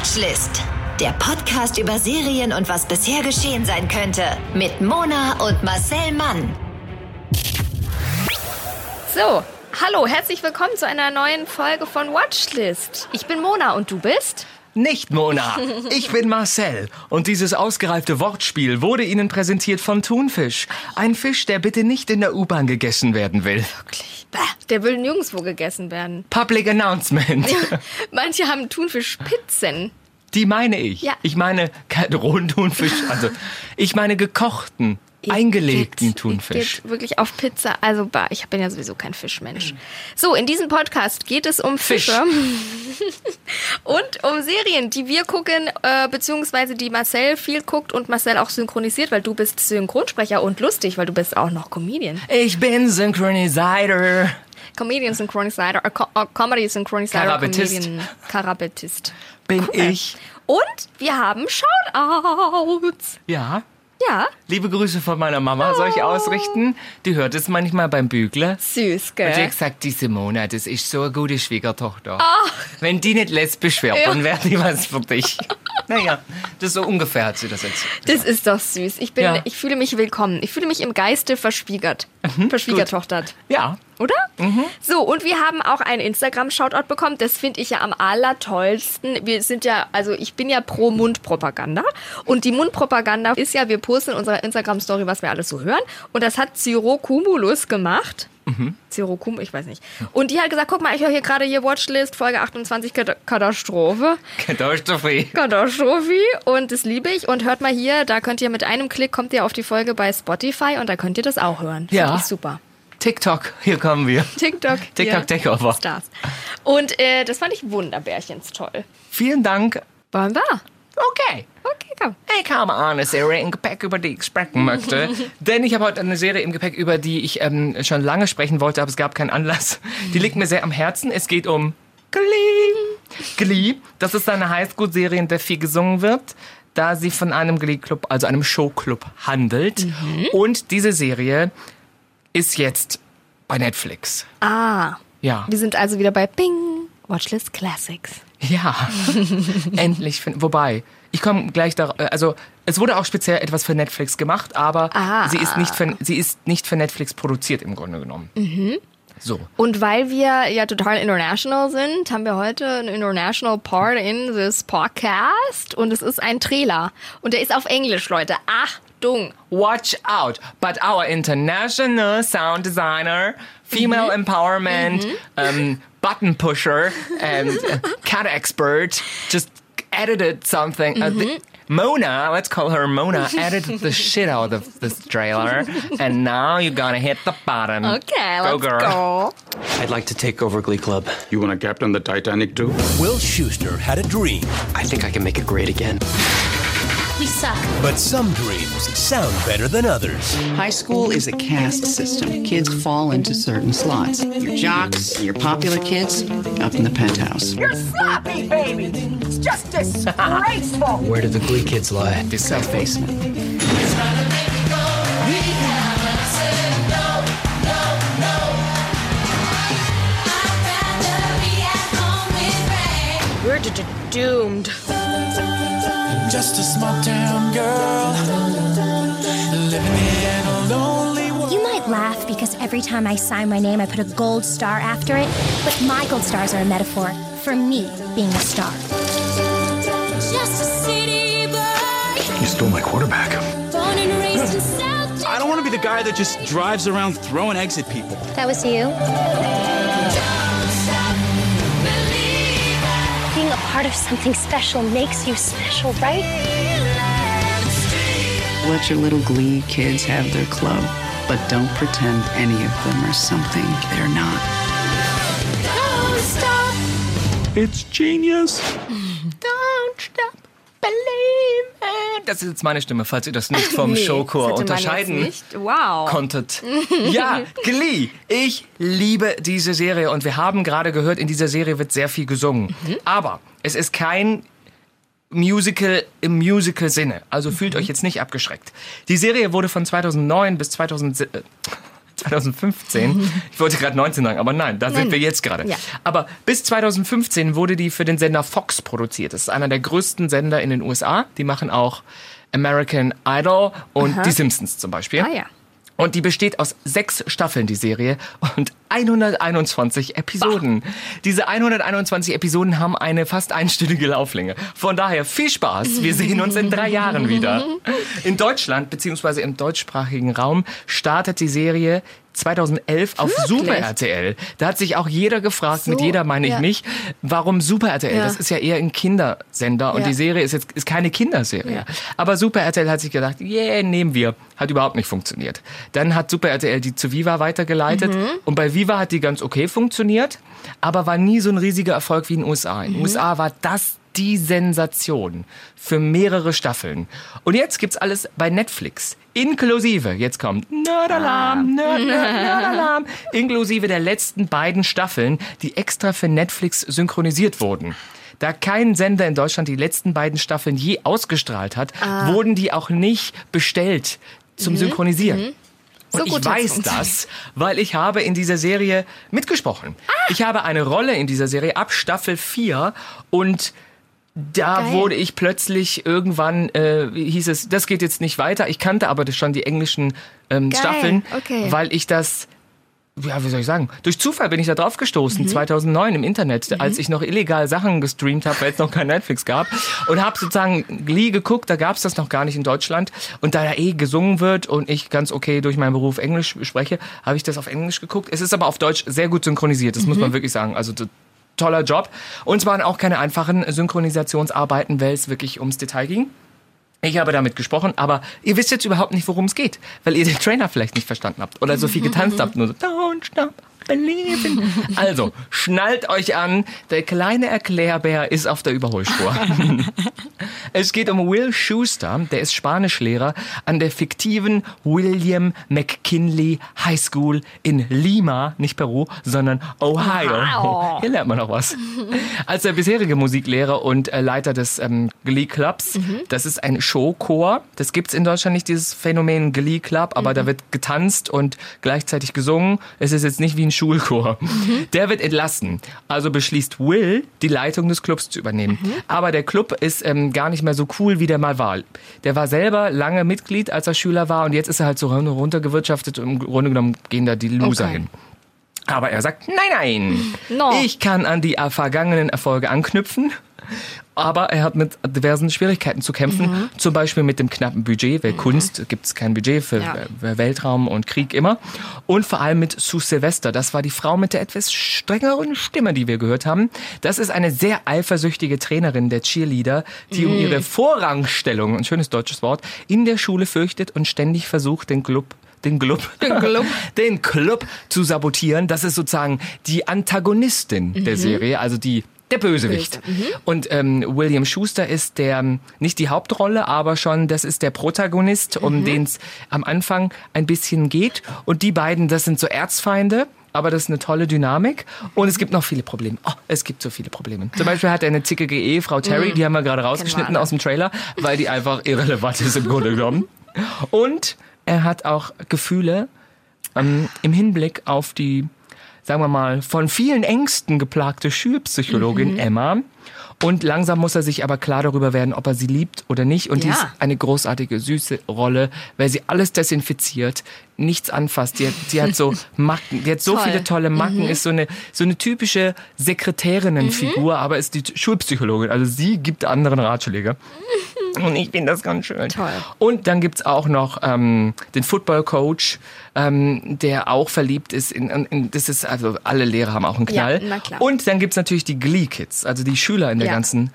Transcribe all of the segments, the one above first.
Watchlist. Der Podcast über Serien und was bisher geschehen sein könnte. Mit Mona und Marcel Mann. So, hallo, herzlich willkommen zu einer neuen Folge von Watchlist. Ich bin Mona und du bist? Nicht Mona, ich bin Marcel und dieses ausgereifte Wortspiel wurde Ihnen präsentiert von Thunfisch. Ein Fisch, der bitte nicht in der U-Bahn gegessen werden will. Wirklich? Bäh, der will nirgendwo gegessen werden. Public Announcement. Manche haben Thunfischpizzen. Die meine ich. Ja. Ich meine rohen Thunfisch, also ich meine gekochten, eingelegten Geht- Thunfisch. Geht wirklich auf Pizza. Also, ich bin ja sowieso kein Fischmensch. So, in diesem Podcast geht es um Fisch. Fische und um Serien, die wir gucken, äh, beziehungsweise die Marcel viel guckt und Marcel auch synchronisiert, weil du bist Synchronsprecher und lustig, weil du bist auch noch Comedian. Ich bin Synchronizer. Comedian Synchronizer, äh, Co äh, Comedy Synchronizer, Karabetist. Comedian Karabetist. Bin Cool. ich. Und wir haben Shoutouts. Ja. Ja, Liebe Grüße von meiner Mama soll ich ausrichten. Die hört es manchmal beim Bügeln. süß, Und sie hat gell? gesagt, die Simona, das ist so eine gute Schwiegertochter. Wenn die nicht lesbisch wird, Ja. dann wäre die was für dich. naja, das ist so ungefähr hat sie das jetzt. Das ist doch süß. Ich, bin, Ja. ich fühle mich willkommen. Ich fühle mich im Geiste verschwiegert. Verschwiegertochtert. Ja. Oder? So, und wir haben auch einen Instagram-Shoutout bekommen. Das finde ich ja am allertollsten. Wir sind ja, also ich bin ja pro Mundpropaganda. Und die Mundpropaganda ist ja, wir posten in unserer Instagram-Story, was wir alles so hören. Und das hat Ciro Cumulus gemacht. Ciro Cum, ich weiß nicht. Und die hat gesagt, guck mal, ich höre hier gerade hier Watchlist, Folge 28, Kat- Katastrophe. Katastrophe. Katastrophe und das liebe ich. Und hört mal hier, da könnt ihr mit einem Klick kommt ihr auf die Folge bei Spotify und da könnt ihr das auch hören. Find Ja. Ich super. TikTok, hier kommen wir. TikTok. TikTok. Takeover. Stars. Und äh, das fand ich wunderbärchens toll. Vielen Dank. Wollen wir? Okay. Okay, komm. Ich habe eine Serie im Gepäck, über die ich sprechen möchte. Denn ich habe heute eine Serie im Gepäck, über die ich ähm, schon lange sprechen wollte, aber es gab keinen Anlass. Die liegt mir sehr am Herzen. Es geht um Glee. Glee, das ist eine Highschool-Serie, in der viel gesungen wird, da sie von einem Glee-Club, also einem Showclub handelt. Und diese Serie ist jetzt bei Netflix. Ah, Ja. wir sind also wieder bei Bing, Watchlist Classics. Ja, endlich. Wobei, ich komme gleich da. Also es wurde auch speziell etwas für Netflix gemacht, aber Ah. sie ist nicht für, sie ist nicht für Netflix produziert im Grunde genommen. So. Und weil wir ja total international sind, haben wir heute einen international part in this podcast und es ist ein Trailer. Und der ist auf Englisch, Leute. Achtung! Watch out! But our international sound designer, female Mhm. empowerment, um, button pusher, and uh, cat expert just edited something. Uh, Mhm. the- Mona, let's call her Mona, edited the shit out of this trailer, and now you're gonna hit the bottom. Okay, Go, let's girl. go. I'd like to take over Glee Club. You want to captain the Titanic too? Will Schuster had a dream, I think I can make it great again. We suck. but some dreams sound better than others. High school is a caste system. Kids fall into certain slots. Your jocks, your popular kids, up in the penthouse. You're sloppy, baby. It's just disgraceful. Where do the Glee kids lie? The south basement. We're d- d- doomed. Just a small town girl living in a lonely world. You might laugh because every time I sign my name, I put a gold star after it, but my gold stars are a metaphor for me being a star. Just a city boy, You stole my quarterback. born and raised in South. I don't want to be the guy that just drives around throwing eggs at people. That was you. Part of something special makes you special, right? Let your little Glee kids have their club, but don't pretend any of them are something they're not. Don't stop. It's genius. Don't stop believing. Das ist jetzt meine Stimme, falls ihr das nicht vom Nee, Showchor unterscheiden. Wow. konntet. Ja, Glee. Ich liebe diese Serie und wir haben gerade gehört, in dieser Serie wird sehr viel gesungen. Aber es ist kein Musical im Musical-Sinne. Also fühlt euch jetzt nicht abgeschreckt. Die Serie wurde von 2009 bis 2000, äh, 2015, ich wollte gerade 19 sagen, aber nein, da sind Nein. wir jetzt gerade. Ja. Aber bis 2015 wurde die für den Sender Fox produziert. Das ist einer der größten Sender in den USA. Die machen auch American Idol und Aha. die Simpsons zum Beispiel. Ah ja. Und die besteht aus sechs Staffeln, die Serie, und 121 Episoden. Diese 121 Episoden haben eine fast einstündige Lauflänge. Von daher viel Spaß. Wir sehen uns in drei Jahren wieder. In Deutschland, beziehungsweise im deutschsprachigen Raum, startet die Serie 2011 auf Wirklich? Super RTL. Da hat sich auch jeder gefragt, mit So, jeder meine ich ja. mich, warum Super RTL? Ja. Das ist ja eher ein Kindersender und Ja. die Serie ist jetzt ist keine Kinderserie. Aber Super RTL hat sich gedacht, yeah, nehmen wir. Hat überhaupt nicht funktioniert. Dann hat Super RTL die zu Viva weitergeleitet Mhm. und bei Viva hat die ganz okay funktioniert, aber war nie so ein riesiger Erfolg wie in den USA. In den Mhm. USA war das die Sensation für mehrere Staffeln. Und jetzt gibt's alles bei Netflix. Inklusive, jetzt kommt Nerdalarm, Nerd, Nerd, Nerdalarm, inklusive der letzten beiden Staffeln, die extra für Netflix synchronisiert wurden. Da kein Sender in Deutschland die letzten beiden Staffeln je ausgestrahlt hat, Ah. wurden die auch nicht bestellt zum Synchronisieren. So Und ich weiß das, weil ich habe in dieser Serie mitgesprochen. Ah. Ich habe eine Rolle in dieser Serie ab Staffel 4 und da Geil. wurde ich plötzlich irgendwann, äh, hieß es, das geht jetzt nicht weiter. Ich kannte aber schon die englischen ähm, Staffeln, okay. weil ich das ja, wie soll ich sagen? Durch Zufall bin ich da drauf Mhm. gestoßen, 2009 im Internet, als ich noch illegal Sachen gestreamt habe, weil es noch kein Netflix gab. Und habe sozusagen Glee geguckt, da gab es das noch gar nicht in Deutschland. Und da ja eh gesungen wird und ich ganz okay durch meinen Beruf Englisch spreche, habe ich das auf Englisch geguckt. Es ist aber auf Deutsch sehr gut synchronisiert, das muss Mhm. man wirklich sagen. Also toller Job. Und es waren auch keine einfachen Synchronisationsarbeiten, weil es wirklich ums Detail ging. Ich habe damit gesprochen, aber ihr wisst jetzt überhaupt nicht, worum es geht, weil ihr den Trailer vielleicht nicht verstanden habt oder so viel getanzt habt. Nur so, don't stop believing. Also, schnallt euch an, der kleine Erklärbär ist auf der Überholspur. es geht um Will Schuster, der ist Spanischlehrer an der fiktiven William McKinley High School in Lima, nicht Peru, sondern Ohio. Wow. Hier lernt man noch was. Als der bisherige Musiklehrer und äh, Leiter des ähm, Glee Clubs, das ist ein Showchor. Das gibt's in Deutschland nicht, dieses Phänomen Glee Club, aber da wird getanzt und gleichzeitig gesungen. Es ist jetzt nicht wie ein Schulchor. Der wird entlassen. Also beschließt Will, die Leitung des Clubs zu übernehmen. Aber der Club ist ähm, gar nicht mehr so cool, wie der mal war. Der war selber lange Mitglied, als er Schüler war und jetzt ist er halt so runtergewirtschaftet und im Grunde genommen gehen da die Loser Okay. hin. Aber er sagt, nein, nein, No. ich kann an die vergangenen Erfolge anknüpfen. Aber er hat mit diversen Schwierigkeiten zu kämpfen, Mhm. zum Beispiel mit dem knappen Budget, weil Kunst gibt es kein Budget für Ja. Weltraum und Krieg immer. Und vor allem mit Sue Sylvester, das war die Frau mit der etwas strengeren Stimme, die wir gehört haben. Das ist eine sehr eifersüchtige Trainerin der Cheerleader, die um Mhm. ihre Vorrangstellung, ein schönes deutsches Wort, in der Schule fürchtet und ständig versucht, den Club den Club, Den Club. den Club zu sabotieren. Das ist sozusagen die Antagonistin der Serie, also die der Bösewicht. Mhm. Böse, Und ähm, William Schuster ist der ähm, nicht die Hauptrolle, aber schon das ist der Protagonist, um den es am Anfang ein bisschen geht. Und die beiden, das sind so Erzfeinde. Aber das ist eine tolle Dynamik. Und es gibt noch viele Probleme. Oh, es gibt so viele Probleme. Zum Beispiel hat er eine zickige Ehefrau Terry, die haben wir gerade rausgeschnitten alle. aus dem Trailer, weil die einfach irrelevant ist im Grunde genommen. Und er hat auch Gefühle ähm, im Hinblick auf die, sagen wir mal, von vielen Ängsten geplagte Schulpsychologin Emma. Und langsam muss er sich aber klar darüber werden, ob er sie liebt oder nicht. Und die Ja. ist eine großartige, süße Rolle, weil sie alles desinfiziert, nichts anfasst. Die hat, die hat so Macken, die hat so Toll. viele tolle Macken, ist so eine, so eine typische Sekretärinnenfigur, aber ist die Schulpsychologin. Also sie gibt anderen Ratschläge. Und ich finde das ganz schön. Toll. Und dann gibt's auch noch ähm, den Football-Coach, ähm, der auch verliebt ist. In, in, das ist also alle Lehrer haben auch einen Knall. Ja, na klar. Und dann gibt's natürlich die Glee-Kids, also die Schüler in der Ja. ganzen,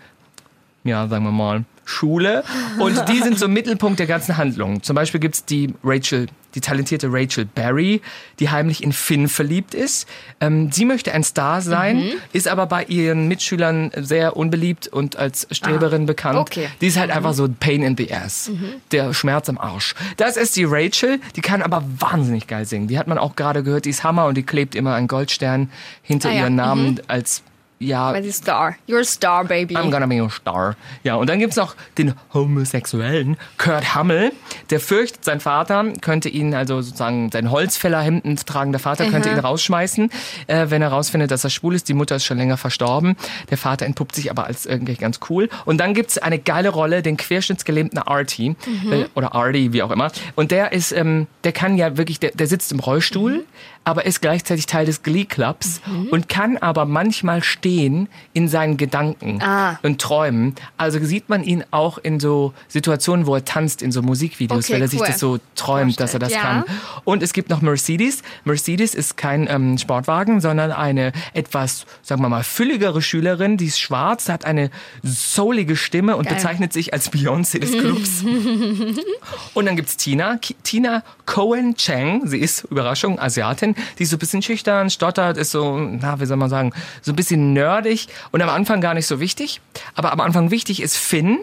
ja, sagen wir mal, Schule. Und die sind so Mittelpunkt der ganzen Handlung. Zum Beispiel gibt's die Rachel, die talentierte Rachel Berry, die heimlich in Finn verliebt ist. Ähm, sie möchte ein Star sein, Mhm. ist aber bei ihren Mitschülern sehr unbeliebt und als Streberin bekannt. Ah, okay. Die ist halt einfach so Pain in the Ass. Der Schmerz am Arsch. Das ist die Rachel, die kann aber wahnsinnig geil singen. Die hat man auch gerade gehört, die ist Hammer und die klebt immer einen Goldstern hinter Ah ja, ihren Namen als ja, Weil sie Star. You're a Star, baby. I'm gonna be a star. Ja, und dann gibt's noch den homosexuellen Kurt Hummel. Der fürchtet, sein Vater könnte ihn, also sozusagen sein Holzfällerhemden tragender Vater, könnte ihn rausschmeißen, äh, wenn er rausfindet, dass er schwul ist. Die Mutter ist schon länger verstorben. Der Vater entpuppt sich aber als irgendwie ganz cool. Und dann gibt's eine geile Rolle, den querschnittsgelähmten Artie. Äh, oder Artie, wie auch immer. Und der ist, ähm, der kann ja wirklich, der, der sitzt im Rollstuhl, aber ist gleichzeitig Teil des Glee Clubs und kann aber manchmal stehen in seinen Gedanken Ah. und Träumen. Also sieht man ihn auch in so Situationen, wo er tanzt, in so Musikvideos, Okay, weil er sich cool. das so träumt, dass er das Ja. kann. Und es gibt noch Mercedes. Mercedes ist kein ähm, Sportwagen, sondern eine etwas, sagen wir mal, fülligere Schülerin, die ist schwarz, hat eine soulige Stimme und Geil. bezeichnet sich als Beyoncé des Clubs. Und dann gibt's Tina, Ki- Tina Cohen Chang. Sie ist, Überraschung, Asiatin. Die ist so ein bisschen schüchtern, stottert, ist so, na, wie soll man sagen, so ein bisschen nerdig und am Anfang gar nicht so wichtig. Aber am Anfang wichtig ist Finn.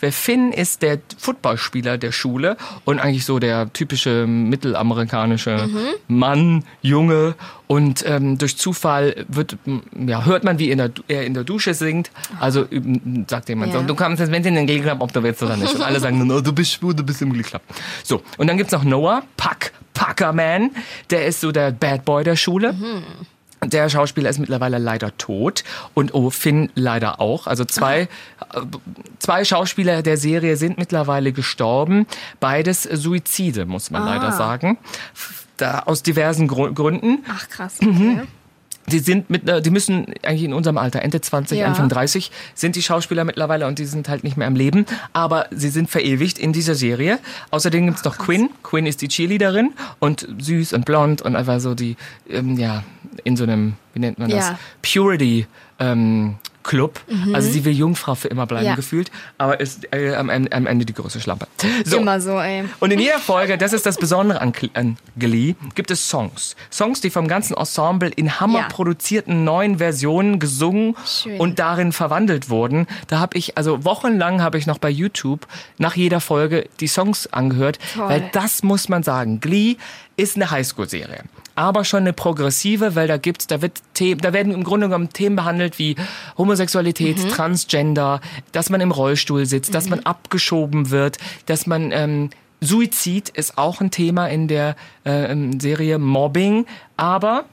Wer Finn ist der Footballspieler der Schule und eigentlich so der typische mittelamerikanische Mann, Junge. Und ähm, durch Zufall wird, ja, hört man, wie in der, er in der Dusche singt. Also ähm, sagt jemand Ja. so, du kannst jetzt, wenn sie in den Club, ob du willst oder nicht. Und alle sagen oh, du bist schwul, du bist im Club. So, und dann gibt's noch Noah, Puck, Puckerman. Der ist so der Bad Boy der Schule. Der Schauspieler ist mittlerweile leider tot und oh, Finn leider auch. Also zwei, äh, zwei Schauspieler der Serie sind mittlerweile gestorben. Beides Suizide, muss man leider sagen. Da, aus diversen Gründen. Ach, krass. Mhm. Die sind mit, die müssen eigentlich in unserem Alter, Ende 20, Ja. Anfang 30, sind die Schauspieler mittlerweile und die sind halt nicht mehr am Leben. Aber sie sind verewigt in dieser Serie. Außerdem gibt's noch Quinn. Quinn ist die Cheerleaderin und süß und blond und einfach so die, ähm, ja, in so einem, wie nennt man das? Ja. Purity, ähm, Club. Also sie will Jungfrau für immer bleiben Mhm. Ja. gefühlt, aber ist äh, am, Ende- am Ende die große Schlampe. So. Immer so, ey. Und in jeder Folge, das ist das Besondere an, Gl- an Glee, gibt es Songs. Songs, die vom ganzen Ensemble in hammerproduzierten neuen Versionen gesungen Schön. und darin verwandelt wurden. Da habe ich, also wochenlang habe ich noch bei YouTube nach jeder Folge die Songs angehört, Toll. weil das muss man sagen. Glee ist eine Highschool-Serie. Aber schon eine progressive, weil da gibt's, da wird Themen, da werden im Grunde genommen Themen behandelt wie Homosexualität, Mhm. Transgender, dass man im Rollstuhl sitzt, dass man abgeschoben wird, dass man ähm, Suizid ist auch ein Thema in der äh, ähm, Serie Mobbing, aber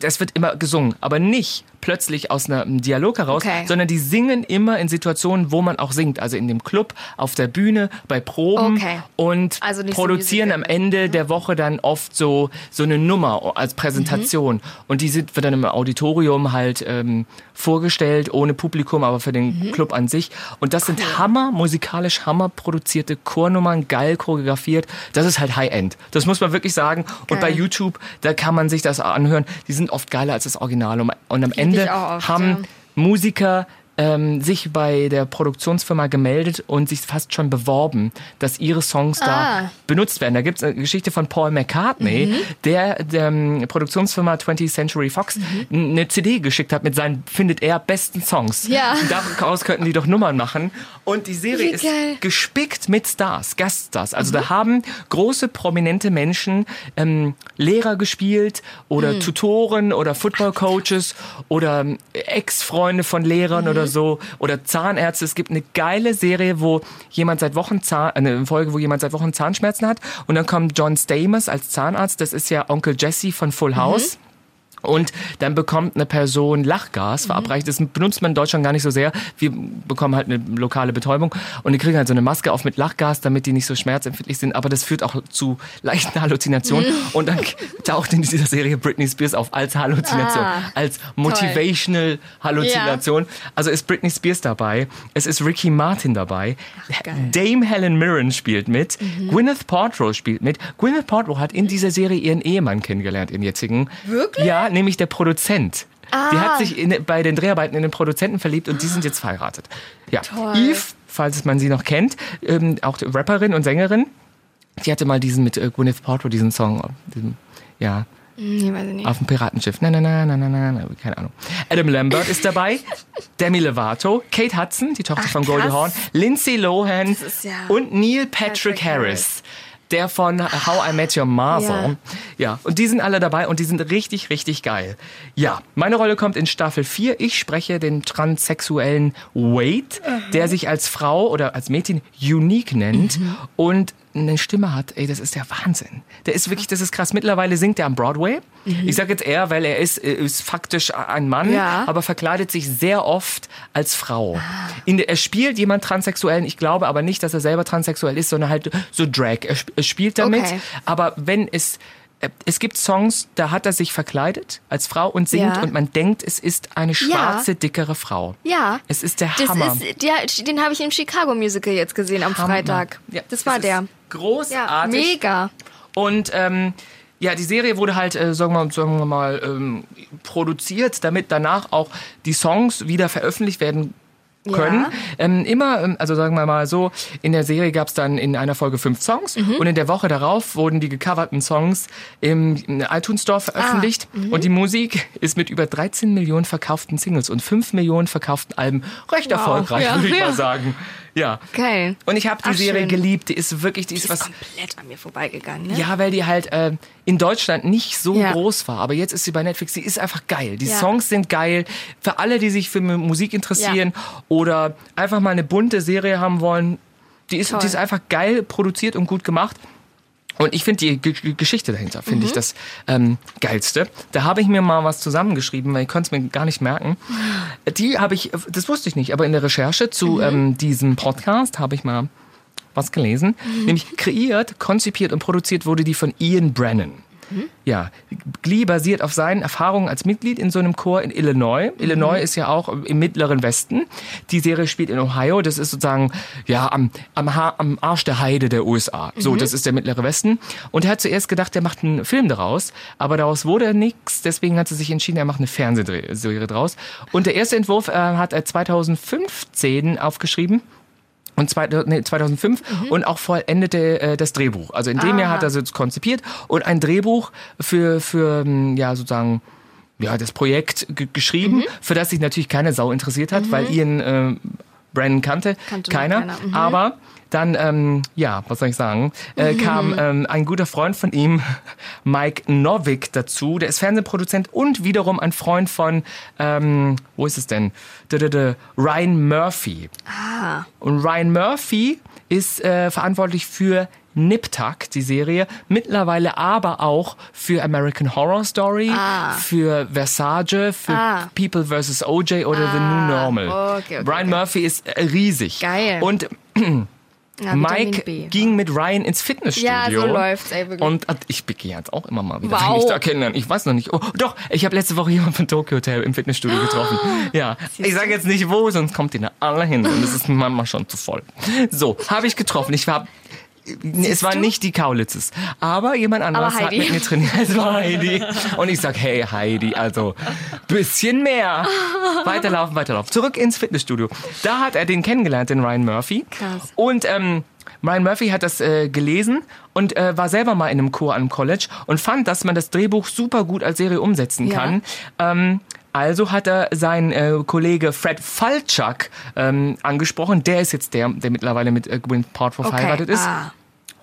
das wird immer gesungen, aber nicht plötzlich aus einem Dialog heraus, Okay. sondern die singen immer in Situationen, wo man auch singt, also in dem Club, auf der Bühne, bei Proben Okay. und Also nicht so produzieren am. Ende der Woche dann oft so so eine Nummer als Präsentation. Und die sind, wird dann im Auditorium halt ähm, vorgestellt, ohne Publikum, aber für den Club an sich. Und das sind Hammer, musikalisch Hammer produzierte Chornummern, geil choreografiert, das ist halt High-End, das muss man wirklich sagen. Und bei Geil. YouTube, da kann man sich das anhören, die sind oft geiler als das Original und, am Ende oft, haben ja. Musiker ähm, sich bei der Produktionsfirma gemeldet und sich fast schon beworben, dass ihre Songs Ah. da benutzt werden. Da gibt's eine Geschichte von Paul McCartney, Mhm. der der ähm, Produktionsfirma 20th Century Fox eine CD geschickt hat mit seinen, findet er, besten Songs. Mhm. Ja. Daraus könnten die doch Nummern machen. Und die Serie ist. Mhm. gespickt mit Stars, Gaststars. Also da haben große, prominente Menschen ähm, Lehrer gespielt oder Mhm. Tutoren oder Football-Coaches oder ähm, Ex-Freunde von Lehrern Mhm. Oder so oder Zahnärzte. Es gibt eine geile Serie, wo jemand seit Wochen Zahn, eine Folge, wo jemand seit Wochen Zahnschmerzen hat und dann kommt John Stamos als Zahnarzt. Das ist ja Onkel Jesse von Full House. Und dann bekommt eine Person Lachgas verabreicht. Das benutzt man in Deutschland gar nicht so sehr. Wir bekommen halt eine lokale Betäubung und die kriegen halt so eine Maske auf mit Lachgas, damit die nicht so schmerzempfindlich sind. Aber das führt auch zu leichten Halluzinationen. Und dann taucht in dieser Serie Britney Spears auf als Halluzination, Ah, als Motivational Halluzination. Also ist Britney Spears dabei. Es ist Ricky Martin dabei. geil. Dame Helen Mirren spielt mit. Gwyneth Paltrow spielt mit. Gwyneth Paltrow hat in dieser Serie ihren Ehemann kennengelernt, ihren jetzigen. Wirklich? Ja, nämlich der Produzent. Die Ah. hat sich in, bei den Dreharbeiten in den Produzenten verliebt und die sind jetzt verheiratet. Ja. Toll. Eve, falls man sie noch kennt, ähm, auch die Rapperin und Sängerin, die hatte mal diesen mit äh, Gwyneth Paltrow, diesen Song, diesen, ja, Nee, weiß ich nicht. auf dem Piratenschiff. Na, na, na, na, na, na, na, keine Ahnung. Adam Lambert ist dabei, Demi Lovato, Kate Hudson, die Tochter Ach, von Goldie. Hawn, Lindsay Lohan ja und Neil Patrick, Patrick Harris. Der von How I Met Your Mother. Ja. und die sind alle dabei und die sind richtig, richtig geil. Ja, meine Rolle kommt in Staffel 4. Ich spreche den transsexuellen Wade, der sich als Frau oder als Mädchen Unique nennt und eine Stimme hat, ey, das ist der Wahnsinn. Der ist wirklich, das ist krass. Mittlerweile singt er am Broadway. Ich sage jetzt eher, weil er ist, äh, ist faktisch ein Mann, Ja. aber verkleidet sich sehr oft als Frau. In der, er spielt jemand Transsexuellen, ich glaube aber nicht, dass er selber transsexuell ist, sondern halt so Drag. Er, er spielt damit, Okay. aber wenn es es gibt Songs, da hat er sich verkleidet als Frau und singt Ja. und man denkt, es ist eine schwarze, dickere Frau. Ja. Es ist der Das Hammer. ist, der, den habe ich im Chicago Musical jetzt gesehen am Freitag. Ja, das war der. Großartig. Ja, mega. Und ähm, ja, die Serie wurde halt, äh, sagen wir, sagen wir mal, ähm, produziert, damit danach auch die Songs wieder veröffentlicht werden können. Ja. Ähm, immer, ähm, also sagen wir mal so, in der Serie gab es dann in einer Folge fünf Songs Mhm. und in der Woche darauf wurden die gecoverten Songs im, im iTunes Store veröffentlicht Ah, mhm. und die Musik ist mit über 13 Millionen verkauften Singles und 5 Millionen verkauften Alben recht Wow. erfolgreich, Ja, würde ich ja. mal sagen. Ja. Geil. Und ich habe die Ach, Serie schön. geliebt. Die ist wirklich, die ist, Die ist was. komplett an mir vorbeigegangen. Ne? Ja, weil die halt äh, in Deutschland nicht so Ja. groß war. Aber jetzt ist sie bei Netflix. Die ist einfach geil. Die Ja. Songs sind geil. Für alle, die sich für Musik interessieren oder einfach mal eine bunte Serie haben wollen, die ist, Toll. die ist einfach geil produziert und gut gemacht. Und ich finde die G Geschichte dahinter, finde Mhm. ich das ähm, geilste. Da habe ich mir mal was zusammengeschrieben, weil ich konnte es mir gar nicht merken. Die habe ich, das wusste ich nicht, aber in der Recherche zu Mhm. ähm, diesem Podcast habe ich mal was gelesen. Nämlich kreiert, konzipiert und produziert wurde die von Ian Brennan. Ja, Glee basiert auf seinen Erfahrungen als Mitglied in so einem Chor in Illinois. Illinois ist ja auch im mittleren Westen. Die Serie spielt in Ohio. Das ist sozusagen ja am, am, ha am Arsch der Heide der USA. So, das ist der mittlere Westen. Und er hat zuerst gedacht, er macht einen Film daraus, aber daraus wurde nichts. Deswegen hat er sich entschieden, er macht eine Fernsehserie draus. Und der erste Entwurf äh, hat er 2015 aufgeschrieben. Und zwei, nee, 2005 und auch vollendete äh, das Drehbuch. Also in dem Jahr hat er es konzipiert und ein Drehbuch für, für ähm, ja, sozusagen, ja, das Projekt ge geschrieben, für das sich natürlich keine Sau interessiert hat, weil Ian äh, Brandon kannte, Kannte keiner. keiner, mhm. Aber dann, ähm, ja, was soll ich sagen, äh, kam ähm, ein guter Freund von ihm, Mike Novick, dazu. Der ist Fernsehproduzent und wiederum ein Freund von, ähm, wo ist es denn? Dö, dö, dö, Ryan Murphy. Ah. Und Ryan Murphy ist äh, verantwortlich für Nip Tuck, die Serie, mittlerweile aber auch für American Horror Story, für Versage, für Ah. People vs. OJ oder The New Normal. okay, okay, Ryan okay. Murphy ist äh, riesig. Geil. Und Ja, Mike B. ging mit Ryan ins Fitnessstudio. Ja, so läuft's, ey, wirklich. Und äh, ich gehe jetzt auch immer mal wieder, Wow. wenn ich da kennenlernen. Ich weiß noch nicht. Oh, doch, ich habe letzte Woche jemanden von Tokyo Hotel im Fitnessstudio getroffen. Ja, ich sage jetzt nicht wo, sonst kommt die da alle hin. Und es ist manchmal schon zu voll. So, habe ich getroffen. Ich war es waren du? nicht die Kaulitzes, aber jemand anderes Aber hat mit mir trainiert. Es war Heidi. Und ich sag, hey Heidi, also bisschen mehr. Weiterlaufen, weiterlaufen. Zurück ins Fitnessstudio. Da hat er den kennengelernt, den Ryan Murphy. Krass. Und ähm, Ryan Murphy hat das äh, gelesen und äh, war selber mal in einem Chor am College und fand, dass man das Drehbuch super gut als Serie umsetzen Ja. kann. Ähm, also hat er seinen äh, Kollege Fred Falchuk ähm, angesprochen. Der ist jetzt der, der mittlerweile mit äh, Gwyneth Paltrow Okay. verheiratet ist Ah.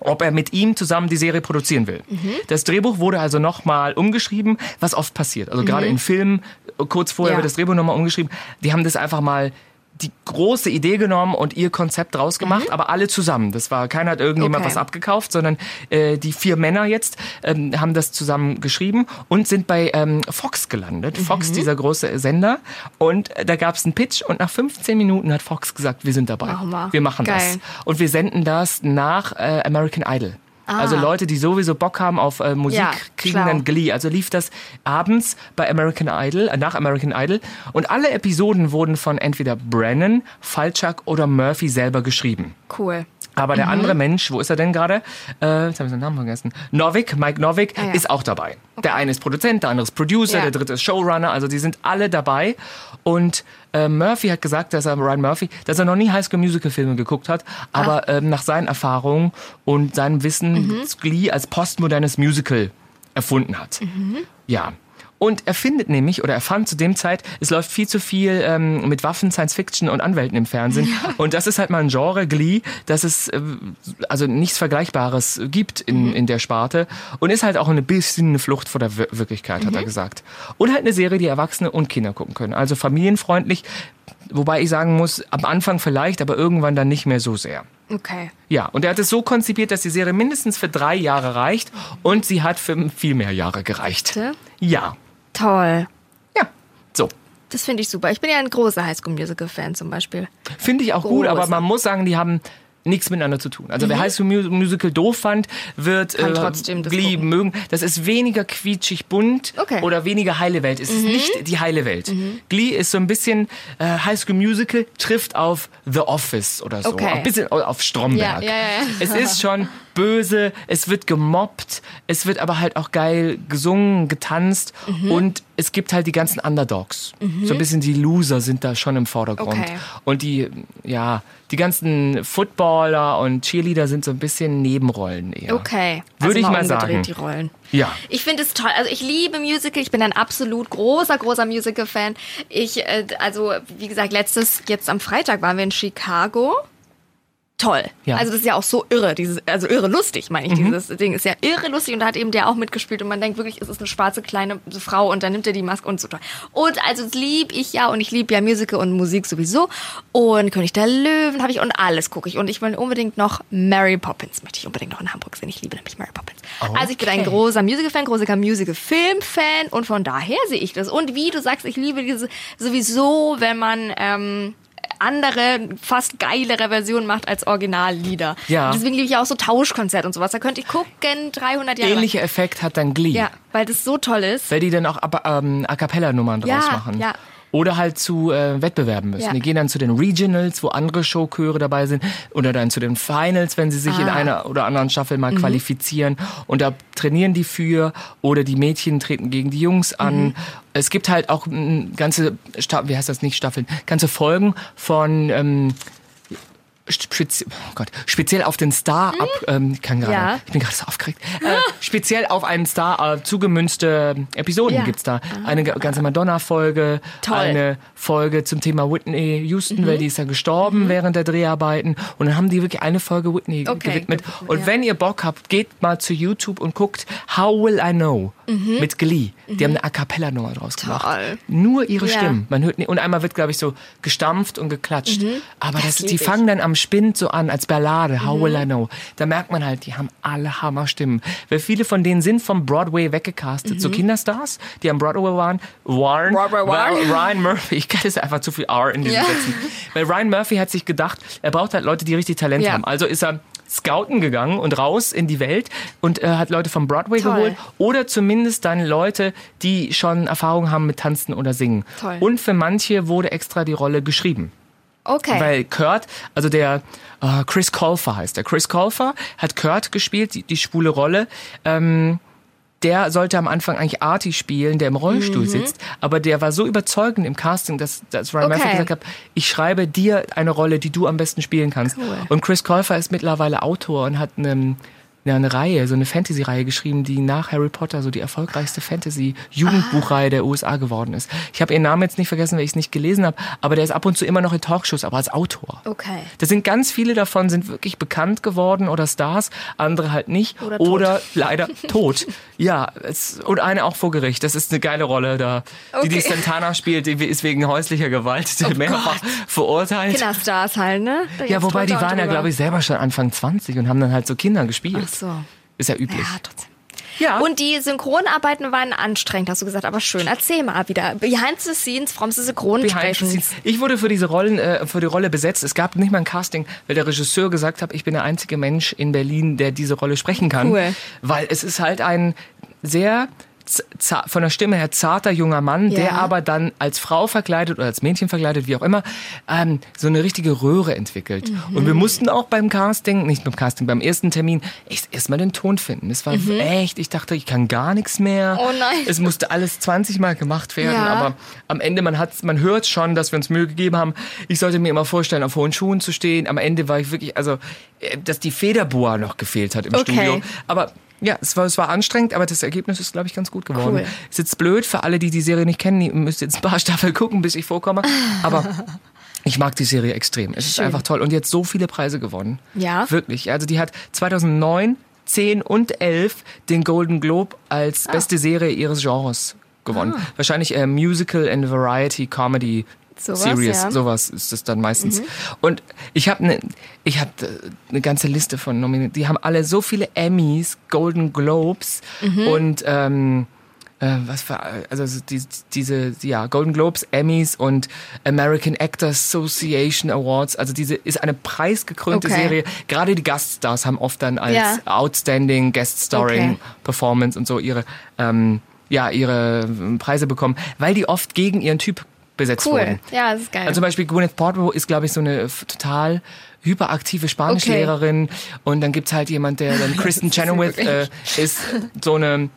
ob er mit ihm zusammen die Serie produzieren will. Das Drehbuch wurde also nochmal umgeschrieben, was oft passiert. Also gerade in Filmen, kurz vorher Ja. wird das Drehbuch nochmal umgeschrieben. Die haben das einfach mal die große Idee genommen und ihr Konzept draus gemacht, aber alle zusammen. Das war, keiner hat irgendjemand Okay. was abgekauft, sondern äh, die vier Männer jetzt ähm, haben das zusammen geschrieben und sind bei ähm, Fox gelandet. Fox, dieser große Sender. Und äh, da gab es einen Pitch und nach 15 Minuten hat Fox gesagt, wir sind dabei. Machen wir. Machen das. Geil. Und wir senden das nach äh, American Idol. Also Leute, die sowieso Bock haben auf äh, Musik, Ah. Ja, kriegen schlau. dann Glee. Also lief das abends bei American Idol, äh, nach American Idol. Und alle Episoden wurden von entweder Brennan, Falchuk oder Murphy selber geschrieben. Cool. Aber Mhm. der andere Mensch, wo ist er denn gerade? Äh, jetzt habe ich seinen Namen vergessen. Novick, Mike Novick, Ah, ja. ist auch dabei. Der eine ist Produzent, der andere ist Producer, Ja. der dritte ist Showrunner. Also die sind alle dabei. Und äh, Murphy hat gesagt, dass er, Ryan Murphy, dass er noch nie High School Musical Filme geguckt hat, aber Ah. ähm, nach seinen Erfahrungen und seinem Wissen Mhm. Glee als postmodernes Musical erfunden hat. Mhm. Ja. Und er findet nämlich, oder er fand zu dem Zeit, es läuft viel zu viel ähm, mit Waffen, Science Fiction und Anwälten im Fernsehen. Und das ist halt mal ein Genre, Glee, dass es äh, also nichts Vergleichbares gibt in, in der Sparte. Und ist halt auch ein bisschen eine Flucht vor der Wir- Wirklichkeit, hat er gesagt. Und halt eine Serie, die Erwachsene und Kinder gucken können. Also familienfreundlich. Wobei ich sagen muss, am Anfang vielleicht, aber irgendwann dann nicht mehr so sehr. Okay. Ja, und er hat es so konzipiert, dass die Serie mindestens für drei Jahre reicht und sie hat für viel mehr Jahre gereicht. Ja, Toll. ja, so. Das finde ich super. Ich bin ja ein großer Highschool Musical Fan zum Beispiel. Finde ich auch gut, aber Große. man muss sagen, die haben nichts miteinander zu tun. Also wer High School Mu- Musical doof fand, wird Mhm. äh, Kann trotzdem das Glee gucken. mögen. Das ist weniger quietschig bunt Okay. Mhm. oder weniger heile Welt. Es ist nicht die heile Welt. Glee ist so ein bisschen äh, High School Musical trifft auf The Office oder so. Okay. Ein bisschen auf Stromberg. Ja, ja, ja. Es ist schon böse, es wird gemobbt, es wird aber halt auch geil gesungen, getanzt Mhm. und es gibt halt die ganzen Underdogs. So ein bisschen die Loser sind da schon im Vordergrund. Okay. Und die, ja, die ganzen Footballer und Cheerleader sind so ein bisschen Nebenrollen eher. Okay. Würde ich mal sagen. die Rollen. Ja. Ich finde es toll. Also ich liebe Musical. Ich bin ein absolut großer, großer Musical-Fan. Ich, äh, also wie gesagt, letztes, jetzt am Freitag waren wir in Chicago. Toll. Ja. Also das ist ja auch so irre, dieses, also irre lustig, meine ich. Mhm. Dieses Ding ist ja irre lustig und da hat eben der auch mitgespielt und man denkt wirklich, es ist eine schwarze kleine Frau und dann nimmt er die Maske und so toll. Und also das lieb ich ja und ich liebe ja Musical und Musik sowieso und König der Löwen habe ich und alles gucke ich und ich will unbedingt noch Mary Poppins möchte ich unbedingt noch in Hamburg sehen. Ich liebe nämlich Mary Poppins. Also ich bin ein großer Musical-Fan, großer Musical-Film-Fan und von daher sehe ich das. Und wie du sagst, ich liebe diese sowieso, wenn man ähm, andere, fast geilere Versionen macht als Originallieder. Ja. Deswegen liebe ich auch so Tauschkonzert und sowas. Da könnte ich gucken, 300 Jahre. Ähnlicher Effekt hat dann Glee. Ja, weil das so toll ist. Weil die dann auch aber, ähm, A Cappella-Nummern draus Ja, machen. ja. Oder halt zu äh, Wettbewerben müssen. Ja. Die gehen dann zu den Regionals, wo andere Showchöre dabei sind. Oder dann zu den Finals, wenn sie sich in Ah. einer oder anderen Staffel Mhm. mal qualifizieren. Und da trainieren die für. Oder die Mädchen treten gegen die Jungs an. Mhm. Es gibt halt auch ganze, wie heißt das nicht, Staffeln, ganze Folgen von... Ähm, Spezi oh Gott, speziell auf den Star ab, ähm, ich kann gerade, Hm? Ja. ich bin gerade so aufgeregt, äh, speziell auf einen Star äh, zugemünzte Episoden Ja. gibt's da. Eine ga- ganze Madonna-Folge, eine Folge zum Thema Whitney Houston, Mhm. weil die ist ja gestorben während der Dreharbeiten und dann haben die wirklich eine Folge Whitney Okay, gewidmet. gewidmet, Und ja. wenn ihr Bock habt, geht mal zu YouTube und guckt How Will I Know Mhm. mit Glee. Die haben eine A Cappella-Nummer draus gemacht. Toll. Nur ihre Ja. Stimmen. Man hört nie, und einmal wird, glaube ich, so gestampft und geklatscht. Aber Mhm. Das das, die ich. fangen dann am Spind so an als Ballade. How Mhm. will I know? Da merkt man halt, die haben alle Hammerstimmen. Weil viele von denen sind vom Broadway weggecastet. So Kinderstars, die am Broadway waren. Warren, Mhm. Broadway waren. Ryan Murphy. Ich kann das einfach zu viel R in diesen Ja. Sätzen. Weil Ryan Murphy hat sich gedacht, er braucht halt Leute, die richtig Talent Ja. haben. Also ist er scouten gegangen und raus in die Welt und äh, hat Leute vom Broadway Toll. geholt oder zumindest dann Leute, die schon Erfahrung haben mit Tanzen oder Singen. Toll. Und für manche wurde extra die Rolle geschrieben. Okay. Weil Kurt, also der äh, Chris Colfer heißt der. Chris Colfer hat Kurt gespielt, die, die schwule Rolle. Ähm, der sollte am Anfang eigentlich Artie spielen, der im Rollstuhl sitzt, aber der war so überzeugend im Casting, dass, dass Ryan Mhm. Okay. Murphy gesagt hat, ich schreibe dir eine Rolle, die du am besten spielen kannst. Cool. Und Chris Colfer ist mittlerweile Autor und hat eine, ja, eine Reihe, so eine Fantasy-Reihe geschrieben, die nach Harry Potter so die erfolgreichste Fantasy-Jugendbuchreihe der USA geworden ist. Ich habe ihren Namen jetzt nicht vergessen, weil ich es nicht gelesen habe, aber der ist ab und zu immer noch in Talkshows, aber als Autor. Okay. Da sind ganz viele davon sind wirklich bekannt geworden oder Stars, andere halt nicht Oder tot. oder leider tot. Ja, es, und eine auch vor Gericht. Das ist eine geile Rolle da. Die die Okay. Oh Santana spielt, die ist wegen häuslicher Gewalt mehrfach verurteilt. Kinderstars halt, ne? Da Ja, wobei die waren ja, glaube ich, selber schon Anfang 20 und haben dann halt so Kinder gespielt. Ach so. Ist ja üblich. Ja, trotzdem. Ja. Und die Synchronarbeiten waren anstrengend, hast du gesagt, aber schön. Erzähl mal wieder. Behind the scenes from the Behind the scenes. Ich wurde für diese Rollen, äh, für die Rolle besetzt. Es gab nicht mal ein Casting, weil der Regisseur gesagt hat, ich bin der einzige Mensch in Berlin, der diese Rolle sprechen kann. Cool. Weil es ist halt ein sehr von der Stimme her zarter junger Mann, Ja. der aber dann als Frau verkleidet oder als Mädchen verkleidet, wie auch immer, ähm, so eine richtige Röhre entwickelt. Mhm. Und wir mussten auch beim Casting, nicht beim Casting, beim ersten Termin, echt erstmal den Ton finden. Es war echt, ich dachte, ich kann gar nichts mehr. Mhm. Oh nein. Es musste alles 20 Mal gemacht werden, Ja. aber am Ende, man hat, man hört schon, dass wir uns Mühe gegeben haben. Ich sollte mir immer vorstellen, auf hohen Schuhen zu stehen. Am Ende war ich wirklich, also, äh, dass die Federboa noch gefehlt hat im Okay. Studio. Aber Ja, es war, es war anstrengend, aber das Ergebnis ist, glaube ich, ganz gut geworden. Cool. Ist jetzt blöd für alle, die die Serie nicht kennen. Ihr müsst jetzt ein paar Staffeln gucken, bis ich vorkomme. Aber ich mag die Serie extrem. Es ist Schön. einfach toll. Und jetzt so viele Preise gewonnen. Ja. Wirklich. Also die hat 2009, 10 und 11 den Golden Globe als Ah. beste Serie ihres Genres gewonnen. Wahrscheinlich äh, Musical and Variety Comedy Sowas, Series, ja. sowas ist es dann meistens. Mhm. Und ich habe eine ich habe eine ganze Liste von Nominierten. Die haben alle so viele Emmys, Golden Globes Mhm. und ähm, äh, was für, also die, diese, ja, Golden Globes, Emmys und American Actors Association Awards. Also diese ist eine preisgekrönte Okay. Serie. Gerade die Gaststars haben oft dann als Ja. Outstanding Guest Starring Okay. Performance und so ihre, ähm, ja, ihre Preise bekommen, weil die oft gegen ihren Typ besetzt Cool. wurden. Ja, das ist geil. Also zum Beispiel Gwyneth Paltrow ist, glaube ich, so eine total hyperaktive Spanischlehrerin. Und dann gibt's halt jemand, der dann Kristen Chenoweth äh, ist so eine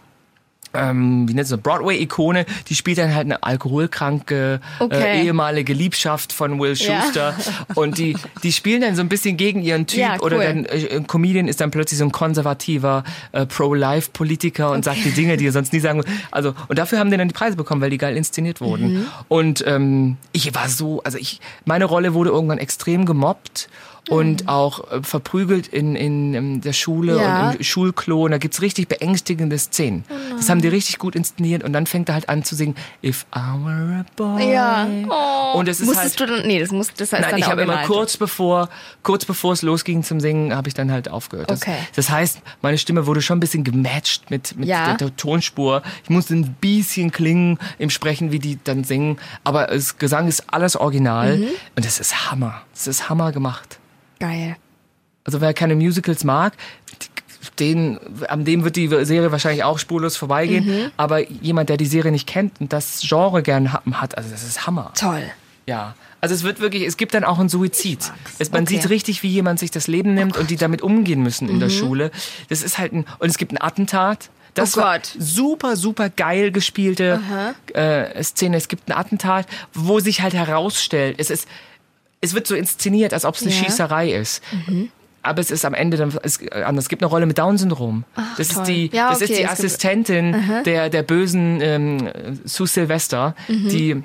ähm, wie nennt so Broadway-Ikone, die spielt dann halt eine alkoholkranke Okay. äh, ehemalige Liebschaft von Will Ja. Schuster und die die spielen dann so ein bisschen gegen ihren Typ Ja, oder cool. dann äh, ein Comedian ist dann plötzlich so ein konservativer äh, Pro-Life-Politiker und sagt die Dinge, die er sonst nie sagen würde. Also und dafür haben die dann die Preise bekommen, weil die geil inszeniert wurden. Mhm. Und ähm, ich war so, also ich meine Rolle wurde irgendwann extrem gemobbt. Und auch äh, verprügelt in, in, in der Schule Mhm. Ja. und im Schulklo. Und da gibt's richtig beängstigende Szenen. Das haben die richtig gut inszeniert. Und dann fängt er halt an zu singen, If I were a boy. ja. Oh. Und es ist Musstest halt, du dann, nee, das muss, das heißt Nein, dann ich habe immer kurz bevor, kurz bevor es losging zum Singen, habe ich dann halt aufgehört. Das, Okay. das heißt, meine Stimme wurde schon ein bisschen gematcht mit, mit Ja. der, der Tonspur. Ich musste ein bisschen klingen im Sprechen, wie die dann singen. Aber das Gesang ist alles original. Mhm. Und es ist Hammer. Es ist Hammer gemacht. Geil. Also wer keine Musicals mag, den, an dem wird die Serie wahrscheinlich auch spurlos vorbeigehen. Mhm. Aber jemand, der die Serie nicht kennt und das Genre gern ha- hat, also das ist Hammer. Toll. Ja. Also es wird wirklich, es gibt dann auch einen Suizid. Es, man Okay. sieht richtig, wie jemand sich das Leben nimmt und die damit umgehen müssen in der Mhm. Schule. Das ist halt ein, und es gibt ein Attentat. Das Oh war Gott. super, super geil gespielte äh, Szene. Es gibt ein Attentat, wo sich halt herausstellt, es ist, es wird so inszeniert, als ob es eine Ja. Schießerei ist. Aber es ist am Ende dann es, äh, anders. Es gibt eine Rolle mit Down-Syndrom. Das toll. ist die, Ja, das ist okay, die es gibt- Assistentin Aha. der der bösen ähm, Sue Sylvester, Mhm. die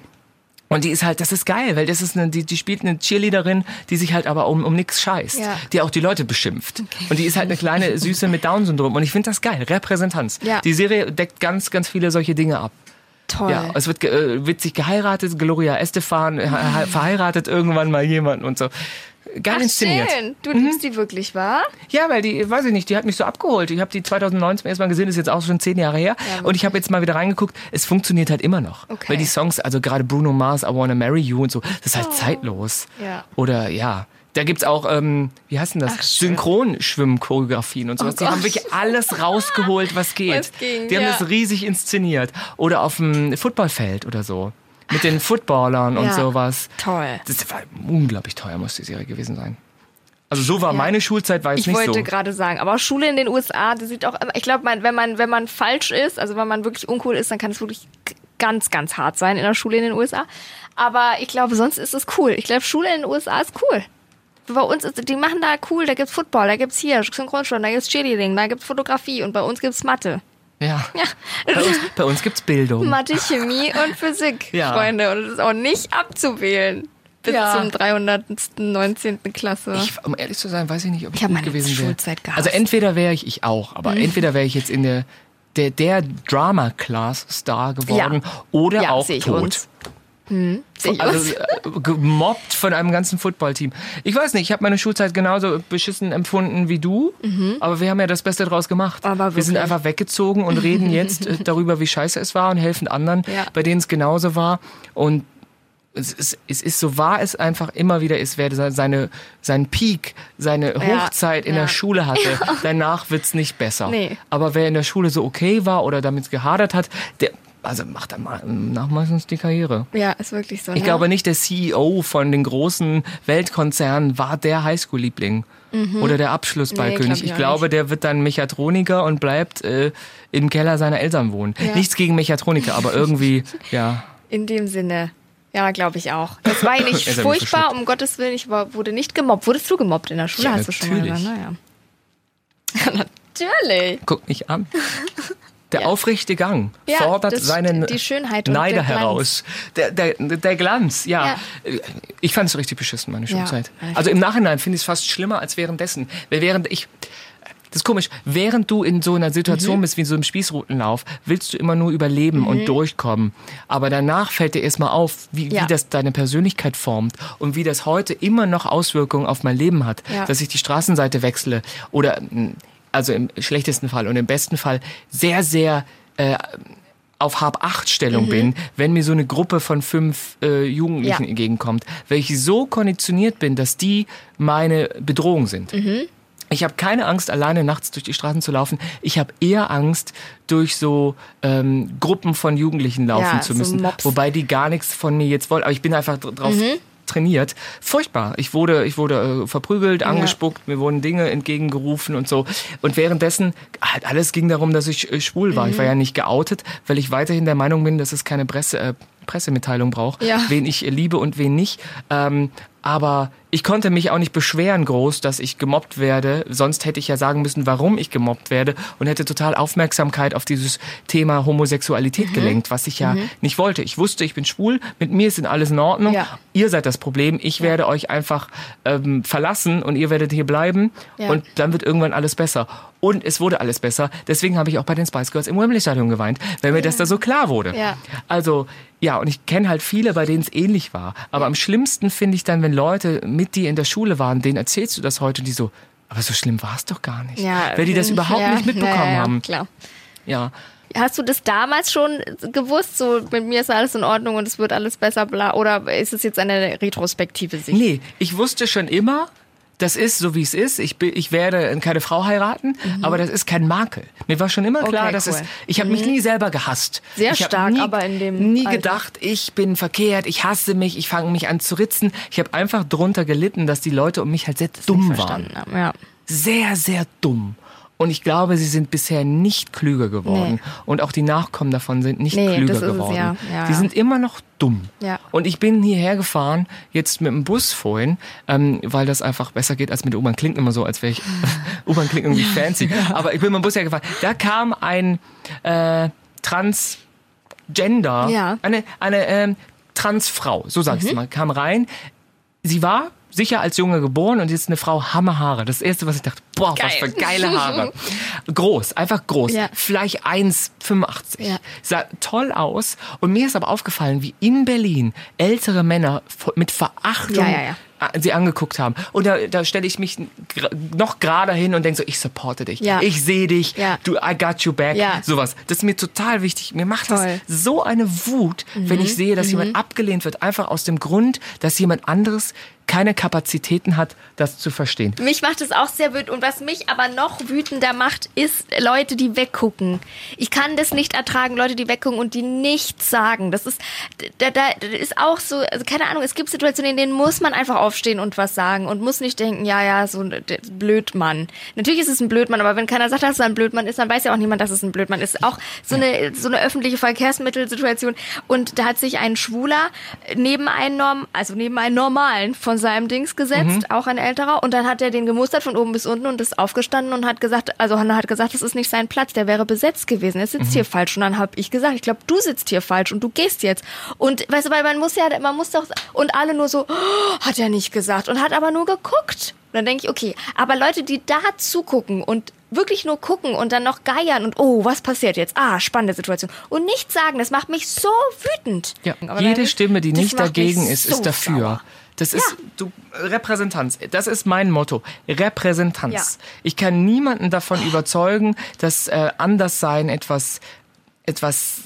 und die ist halt, das ist geil, weil das ist eine, die, die spielt eine Cheerleaderin, die sich halt aber um, um nix scheißt, Ja. die auch die Leute beschimpft. Und die ist halt eine kleine Süße mit Down-Syndrom. Und ich finde das geil, Repräsentanz. Ja. Die Serie deckt ganz, ganz viele solche Dinge ab. Toll. Ja, es wird äh, witzig geheiratet, Gloria Estefan äh, verheiratet irgendwann mal jemanden und so. Geil Ach, inszeniert. schön. Du liebst die wirklich, wahr? Ja, weil die, weiß ich nicht, die hat mich so abgeholt. Ich habe die 2009 zum ersten Mal gesehen, ist jetzt auch schon zehn Jahre her. Ja, und ich habe jetzt mal wieder reingeguckt. Es funktioniert halt immer noch. Okay. Weil die Songs, also gerade Bruno Mars, I Wanna Marry You und so, das ist halt zeitlos. Ja. Oder ja. Da gibt's auch, ähm, wie heißt denn das? Ach. Synchronschwimm-Choreografien und sowas. Oh die haben wirklich alles rausgeholt, was geht. Was ging, die haben ja. das riesig inszeniert. Oder auf dem Footballfeld oder so. Mit den Footballern und Ja. sowas. Toll. Das war unglaublich teuer, muss die Serie gewesen sein. Also so war meine Schulzeit, war jetzt Ich nicht wollte so. gerade sagen, aber Schule in den USA, das sieht auch immer, ich glaube, wenn man, wenn man falsch ist, also wenn man wirklich uncool ist, dann kann es wirklich ganz, ganz hart sein in der Schule in den USA. Aber ich glaube, sonst ist es cool. Ich glaube, Schule in den USA ist cool. Bei uns ist, die machen da cool, da gibt's Football, da gibt's hier Synchronschwimmen, da gibt's Cheerleading, da gibt's Fotografie und bei uns gibt's Mathe. Ja. Bei uns, bei uns gibt's Bildung. Mathe, Chemie und Physik, Ja. Freunde. Und das ist auch nicht abzuwählen. Bis Ja. zum 319. Klasse. Ich, um ehrlich zu sein, weiß ich nicht, ob ich, Ich gut meine gewesen wäre. Schulzeit gehasst. Also entweder wäre ich, ich auch, aber Mhm. entweder wäre ich jetzt in der der, der Drama Class Star geworden Ja. oder Ja, auch tot. uns. Hm, Also äh, gemobbt von einem ganzen Footballteam. Ich weiß nicht, ich habe meine Schulzeit genauso beschissen empfunden wie du, aber wir haben ja das Beste draus gemacht. Mhm. Wir sind einfach weggezogen und reden jetzt äh, darüber, wie scheiße es war und helfen anderen, Ja. bei denen es genauso war. Und es ist, es ist so wahr es einfach immer wieder ist, wer seine, seinen Peak, seine Ja, Hochzeit in ja. der Schule hatte, danach wird's nicht besser. Nee. Aber wer in der Schule so okay war oder damit gehadert hat, der also macht dann mal nach meistens die Karriere. Ja, ist wirklich so. Ich ne? glaube nicht, der CEO von den großen Weltkonzernen war der Highschool-Liebling Mhm. oder der Abschlussballkönig. Nee, glaub ich ich glaube, nicht. der wird dann Mechatroniker und bleibt äh, im Keller seiner Eltern wohnen. Ja. Nichts gegen Mechatroniker, aber irgendwie, ja. In dem Sinne. Ja, glaube ich auch. Das war ja nicht Er furchtbar, um Gottes Willen. Ich war, wurde nicht gemobbt. Wurdest du gemobbt in der Schule? Ja, hast du schon mal natürlich. gesagt, naja. Natürlich. Guck mich an. Der aufrechte Gang Ja, fordert das- seinen die Schönheit Neider heraus. Der, der, der Glanz, ja. Ich fand es richtig beschissen, meine Ja. Schulzeit. Ja, Also im Nachhinein finde ich es fast schlimmer als währenddessen. Weil Während ich. Das ist komisch. Während du in so einer Situation Mhm. bist wie in so einem Spießrutenlauf, willst du immer nur überleben und durchkommen. Aber danach fällt dir erstmal auf, wie, Ja. wie das deine Persönlichkeit formt und wie das heute immer noch Auswirkungen auf mein Leben hat. Ja. Dass ich die Straßenseite wechsle oder mh, also im schlechtesten Fall und im besten Fall sehr, sehr äh, auf Hab-Acht-Stellung Mhm. bin, wenn mir so eine Gruppe von fünf äh, Jugendlichen Ja. entgegenkommt, weil ich so konditioniert bin, dass die meine Bedrohung sind. Mhm. Ich habe keine Angst, alleine nachts durch die Straßen zu laufen. Ich habe eher Angst, durch so ähm, Gruppen von Jugendlichen laufen Ja, zu so müssen, Mobs. wobei die gar nichts von mir jetzt wollen. Aber ich bin einfach dr- drauf Mhm. Trainiert. Furchtbar. Ich wurde, ich wurde äh, verprügelt, angespuckt, mir wurden Dinge entgegengerufen und so. Und währenddessen, halt alles ging darum, dass ich äh, schwul war. Ich Mhm. war ja nicht geoutet, weil ich weiterhin der Meinung bin, dass es keine Presse, äh, Pressemitteilung braucht, Ja. wen ich liebe und wen nicht. Ähm, aber ich konnte mich auch nicht beschweren groß, dass ich gemobbt werde. Sonst hätte ich ja sagen müssen, warum ich gemobbt werde und hätte total Aufmerksamkeit auf dieses Thema Homosexualität gelenkt, was ich ja Mhm. nicht wollte. Ich wusste, ich bin schwul, mit mir ist in alles in Ordnung. Ja. Ihr seid das Problem. Ich werde euch einfach ähm, verlassen und ihr werdet hier bleiben Ja. und dann wird irgendwann alles besser. Und es wurde alles besser. Deswegen habe ich auch bei den Spice Girls im Wembley Stadion geweint, weil mir das da so klar wurde. Ja. Also ja, und ich kenne halt viele, bei denen es ähnlich war. Aber am schlimmsten finde ich dann, wenn Leute mit dir in der Schule waren, denen erzählst du das heute, die so, aber so schlimm war es doch gar nicht. Ja, weil die das mhm, überhaupt ja, nicht mitbekommen ja, ja, haben. Klar. Ja. Hast du das damals schon gewusst? So, mit mir ist alles in Ordnung und es wird alles besser, bla. Oder ist es jetzt eine retrospektive Sicht? Nee, ich wusste schon immer, das ist so wie es ist. Ich, bin, ich werde keine Frau heiraten, aber das ist kein Makel. Mir war schon immer klar, Mhm. Okay, dass cool. es. Ich habe mich nie selber gehasst. Sehr ich stark, nie, aber in dem nie Alter. gedacht, ich bin verkehrt, ich hasse mich, ich fange mich an zu ritzen. Ich habe einfach drunter gelitten, dass die Leute um mich halt sehr dumm waren. Ja. Sehr, sehr dumm. Und ich glaube, sie sind bisher nicht klüger geworden. Nee. Und auch die Nachkommen davon sind nicht Nee, klüger das ist es, geworden. ja. Ja, die ja. sind immer noch dumm. Ja. Und ich bin hierher gefahren, jetzt mit dem Bus vorhin, ähm, weil das einfach besser geht als mit der U-Bahn. Klingt immer so, als wäre ich. U-Bahn klingt irgendwie fancy. Aber ich bin mit dem Bus hergefahren. Da kam ein äh, Transgender, Ja. eine, eine ähm, Transfrau, so sag ich Mhm. mal, kam rein. Sie war sicher als Junge geboren und jetzt eine Frau Hammerhaare. Das erste, was ich dachte, boah, was Geil. für geile Haare. groß, einfach groß. Ja. Vielleicht 1,85. Ja. Sah toll aus. Und mir ist aber aufgefallen, wie in Berlin ältere Männer mit Verachtung Ja, sie angeguckt haben. Und da, da stelle ich mich noch gerade hin und denke so, ich supporte dich. Ja. Ich sehe dich. Ja. Du, I got you back. Ja. Sowas. Das ist mir total wichtig. Mir macht Toll. Mhm. das so eine Wut, wenn ich sehe, dass jemand abgelehnt wird, einfach aus dem Grund, dass jemand anderes keine Kapazitäten hat, das zu verstehen. Mich macht es auch sehr wütend. Und was mich aber noch wütender macht, ist Leute, die weggucken. Ich kann das nicht ertragen, Leute, die weggucken und die nichts sagen. Das ist, da, da ist auch so, also keine Ahnung, es gibt Situationen, in denen muss man einfach aufstehen und was sagen und muss nicht denken, ja, ja, so ein Blödmann. Natürlich ist es ein Blödmann, aber wenn keiner sagt, dass es ein Blödmann ist, dann weiß ja auch niemand, dass es ein Blödmann ist. Auch so eine, so eine öffentliche Verkehrsmittelsituation. Und da hat sich ein Schwuler neben einen Norm, also neben einen normalen von seinem Dings gesetzt, auch ein älterer, und dann hat er den gemustert von oben bis unten und ist aufgestanden und hat gesagt, also Hanna hat gesagt, das ist nicht sein Platz, der wäre besetzt gewesen. Er sitzt hier falsch. Und dann habe ich gesagt, ich glaube, du sitzt hier falsch und du gehst jetzt. Und weißt du, weil man muss ja, man muss doch, und alle nur so, oh, hat er nicht gesagt und hat aber nur geguckt. Und dann denke ich, okay, aber Leute, die da zugucken und wirklich nur gucken und dann noch geiern und oh, was passiert jetzt? Ah, spannende Situation. Und nichts sagen, das macht mich so wütend. Ja, Aber jede Stimme, die nicht dagegen ist, so ist dafür. sauer. Das ist du Repräsentanz. Das ist mein Motto. Repräsentanz. Ja. Ich kann niemanden davon überzeugen, dass äh, Anderssein etwas etwas,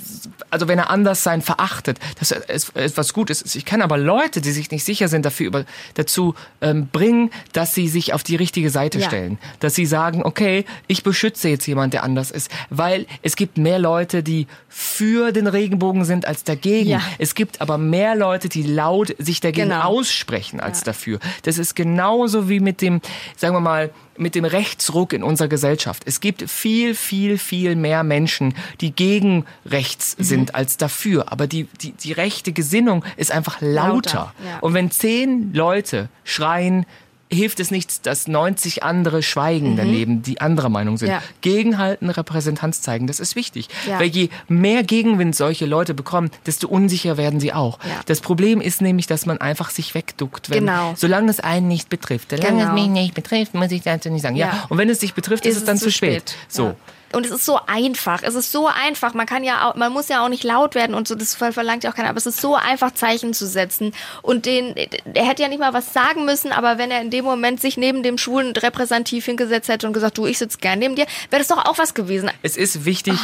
also wenn er Anderssein verachtet, dass es etwas Gutes ist. Ich kann aber Leute, die sich nicht sicher sind, dafür über, dazu ähm, bringen, dass sie sich auf die richtige Seite Ja. stellen. Dass sie sagen, okay, ich beschütze jetzt jemand, der anders ist. Weil es gibt mehr Leute, die für den Regenbogen sind als dagegen. Ja. Es gibt aber mehr Leute, die laut sich dagegen Genau. aussprechen als Ja. dafür. Das ist genauso wie mit dem, sagen wir mal, mit dem Rechtsruck in unserer Gesellschaft. Es gibt viel, viel, viel mehr Menschen, die gegen rechts Mhm. sind als dafür. Aber die, die, die rechte Gesinnung ist einfach lauter. Lauter, ja. Und wenn zehn Leute schreien, hilft es nichts, dass 90 andere schweigen daneben, die anderer Meinung sind. Mhm. Ja. Gegenhalten, Repräsentanz zeigen, das ist wichtig. Ja. Weil je mehr Gegenwind solche Leute bekommen, desto unsicher werden sie auch. Ja. Das Problem ist nämlich, dass man einfach sich wegduckt, wenn, Genau. solange es einen nicht betrifft. Solange Genau. es mich nicht betrifft, muss ich dazu nicht sagen. Ja. Ja. Und wenn es dich betrifft, ist, es dann zu spät. So. Und es ist so einfach. Es ist so einfach. Man kann ja auch, man muss ja auch nicht laut werden und so. Das ver- verlangt ja auch keiner. Aber es ist so einfach, Zeichen zu setzen. Und den, er hätte ja nicht mal was sagen müssen, aber wenn er in dem Moment sich neben dem Schwulen repräsentativ hingesetzt hätte und gesagt, du, ich sitze gern neben dir, wäre das doch auch was gewesen. Es ist wichtig,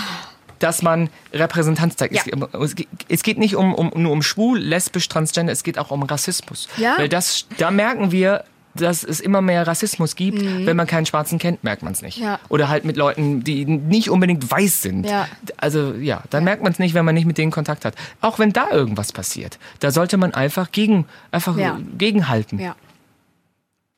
dass man Repräsentanz zeigt. Ja. Es, es geht nicht um, um, nur um schwul, lesbisch, transgender, es geht auch um Rassismus. Ja. Weil das, da merken wir, dass es immer mehr Rassismus gibt. Wenn man keinen Schwarzen kennt, merkt man es nicht. Mhm. Ja. Oder halt mit Leuten, die nicht unbedingt weiß sind. Ja. Also ja, dann merkt man es nicht, wenn man nicht mit denen Kontakt hat. Auch wenn da irgendwas passiert, da sollte man einfach gegen, einfach Ja. gegenhalten. Ja.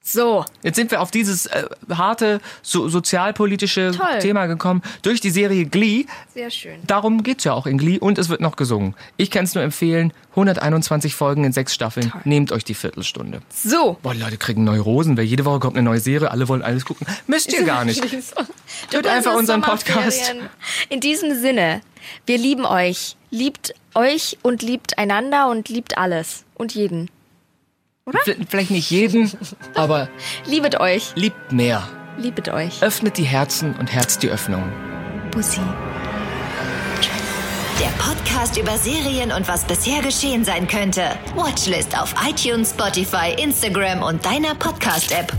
So. Jetzt sind wir auf dieses äh, harte so, sozialpolitische Toll. Thema gekommen durch die Serie Glee. Sehr schön. Darum geht's ja auch in Glee und es wird noch gesungen. Ich kann es nur empfehlen, 121 Folgen in sechs Staffeln. Nehmt euch die Viertelstunde. So. Boah, die Leute kriegen Neurosen, weil jede Woche kommt eine neue Serie, alle wollen alles gucken. Müsst ihr gar nicht. Hört einfach unseren Podcast. In diesem Sinne, wir lieben euch. Liebt euch und liebt einander und liebt alles. Und jeden. V- Vielleicht nicht jeden, aber Liebet euch. liebt mehr. Liebet euch. Öffnet die Herzen und herzt die Öffnung. Bussi. Der Podcast über Serien und was bisher geschehen sein könnte. Watchlist auf iTunes, Spotify, Instagram und deiner Podcast-App.